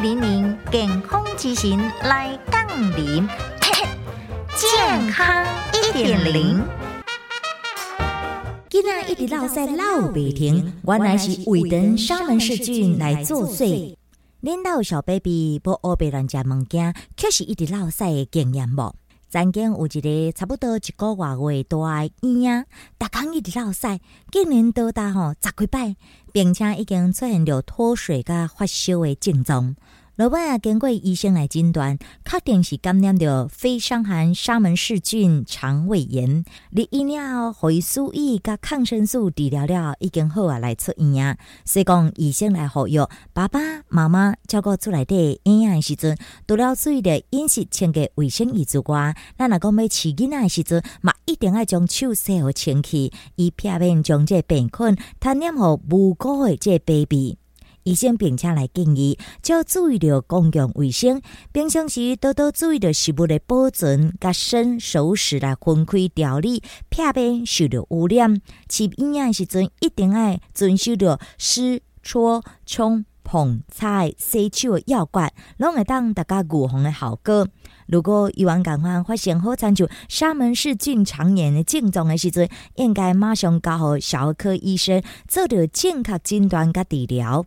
零零健康之行来杠铃，健康一点零。今仔一直落塞老白停，原来是胃肠沙门氏菌来作祟。恁老小 baby 不乌白乱食物件，确实一直落塞的经验无？曾经有一个差不多一个月大诶婴仔，逐工一直落屎，竟然多达吼十几摆，并且已经出现着脱水甲发烧诶症状。老尾啊，经过医生来诊断，确定是感染着非伤寒沙门氏菌肠胃炎。你医了后，伊输液甲抗生素治疗了，已经好啊，来出院啊。所以讲，医生来服药，爸爸妈妈照顾厝内底营养时阵，除了注意着饮食清洁卫生以外，咱若讲要饲囡仔的时阵，嘛一定要将手洗好清气，以避免将这病菌传染互无辜的这 baby。医生并且来建议，要注意着公共卫生，平常时多多注意着食物的保存，甲生熟食来分开调理，避免受到污染。吃营养时阵，一定要遵守着湿、搓、冲、碰、擦、洗手的要诀，拢会当大家预防的效果。如果有人感官发现好惨像沙门氏菌肠炎的症状的时阵，应该马上交互小儿科医生做着正确诊断甲治疗。